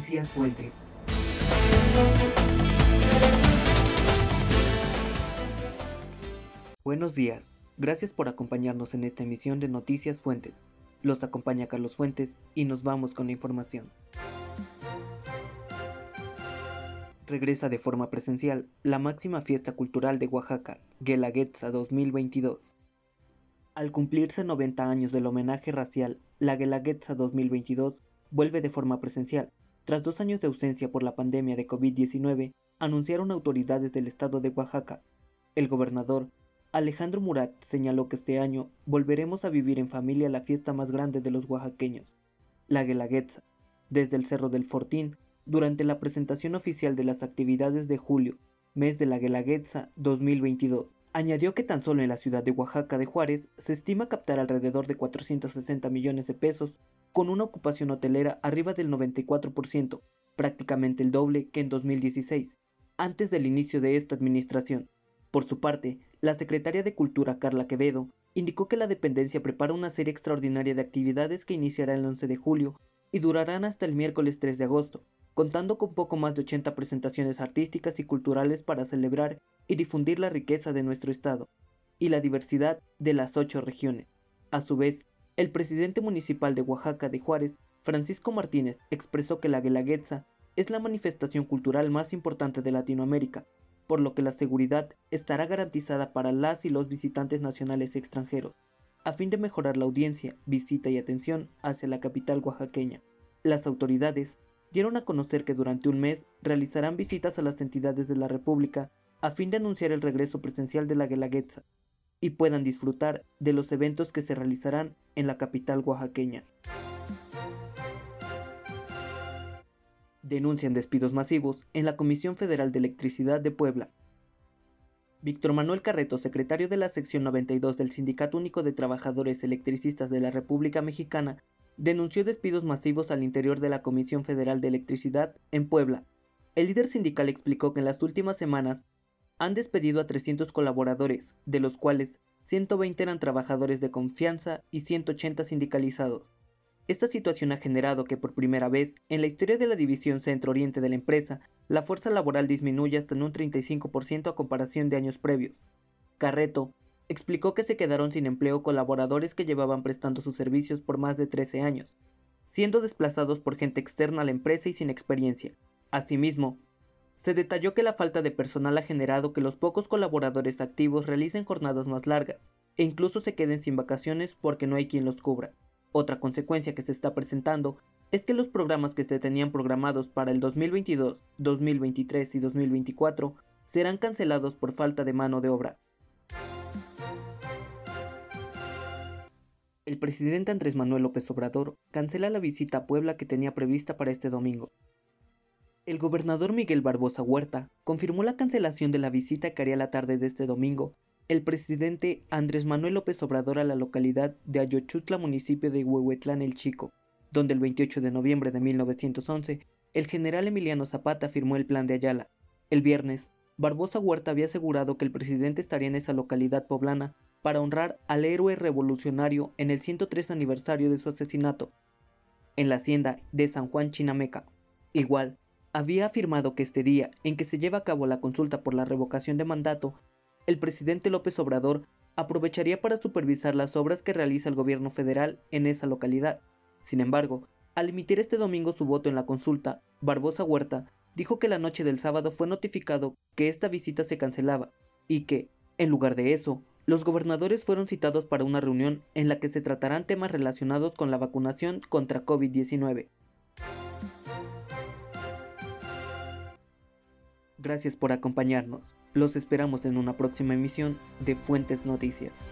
Fuentes. Buenos días. Gracias por acompañarnos en esta emisión de Noticias Fuentes. Los acompaña Carlos Fuentes y nos vamos con la información. Regresa de forma presencial la máxima fiesta cultural de Oaxaca, Guelaguetza 2022. Al cumplirse 90 años del homenaje racial, la Guelaguetza 2022 vuelve de forma presencial. Tras dos años de ausencia por la pandemia de COVID-19, anunciaron autoridades del estado de Oaxaca. El gobernador Alejandro Murat señaló que este año volveremos a vivir en familia la fiesta más grande de los oaxaqueños, la Guelaguetza, desde el Cerro del Fortín, durante la presentación oficial de las actividades de julio, mes de la Guelaguetza 2022. Añadió que tan solo en la ciudad de Oaxaca de Juárez se estima captar alrededor de 460 millones de pesos, con una ocupación hotelera arriba del 94%, prácticamente el doble que en 2016, antes del inicio de esta administración. Por su parte, la secretaria de Cultura Carla Quevedo indicó que la dependencia prepara una serie extraordinaria de actividades que iniciará el 11 de julio y durarán hasta el miércoles 3 de agosto, contando con poco más de 80 presentaciones artísticas y culturales para celebrar y difundir la riqueza de nuestro estado y la diversidad de las ocho regiones. A su vez, el presidente municipal de Oaxaca de Juárez, Francisco Martínez, expresó que la Guelaguetza es la manifestación cultural más importante de Latinoamérica, por lo que la seguridad estará garantizada para las y los visitantes nacionales y extranjeros, a fin de mejorar la audiencia, visita y atención hacia la capital oaxaqueña. Las autoridades dieron a conocer que durante un mes realizarán visitas a las entidades de la República a fin de anunciar el regreso presencial de la Guelaguetza y puedan disfrutar de los eventos que se realizarán en la capital oaxaqueña. Denuncian despidos masivos en la Comisión Federal de Electricidad de Puebla. Víctor Manuel Carreto, secretario de la sección 92 del Sindicato Único de Trabajadores Electricistas de la República Mexicana, denunció despidos masivos al interior de la Comisión Federal de Electricidad en Puebla. El líder sindical explicó que en las últimas semanas han despedido a 300 colaboradores, de los cuales 120 eran trabajadores de confianza y 180 sindicalizados. Esta situación ha generado que por primera vez en la historia de la división centro-oriente de la empresa, la fuerza laboral disminuya hasta en un 35% a comparación de años previos. Carreto explicó que se quedaron sin empleo colaboradores que llevaban prestando sus servicios por más de 13 años, siendo desplazados por gente externa a la empresa y sin experiencia. Asimismo, se detalló que la falta de personal ha generado que los pocos colaboradores activos realicen jornadas más largas e incluso se queden sin vacaciones porque no hay quien los cubra. Otra consecuencia que se está presentando es que los programas que se tenían programados para el 2022, 2023 y 2024 serán cancelados por falta de mano de obra. El presidente Andrés Manuel López Obrador cancela la visita a Puebla que tenía prevista para este domingo. El gobernador Miguel Barbosa Huerta confirmó la cancelación de la visita que haría la tarde de este domingo el presidente Andrés Manuel López Obrador a la localidad de Ayochutla, municipio de Huehuetlán el Chico, donde el 28 de noviembre de 1911 el general Emiliano Zapata firmó el plan de Ayala. El viernes, Barbosa Huerta había asegurado que el presidente estaría en esa localidad poblana para honrar al héroe revolucionario en el 103 aniversario de su asesinato, en la hacienda de San Juan Chinameca. Igual, había afirmado que este día en que se lleva a cabo la consulta por la revocación de mandato, el presidente López Obrador aprovecharía para supervisar las obras que realiza el gobierno federal en esa localidad. Sin embargo, al emitir este domingo su voto en la consulta, Barbosa Huerta dijo que la noche del sábado fue notificado que esta visita se cancelaba y que, en lugar de eso, los gobernadores fueron citados para una reunión en la que se tratarán temas relacionados con la vacunación contra COVID-19. Gracias por acompañarnos. Los esperamos en una próxima emisión de Fuentes Noticias.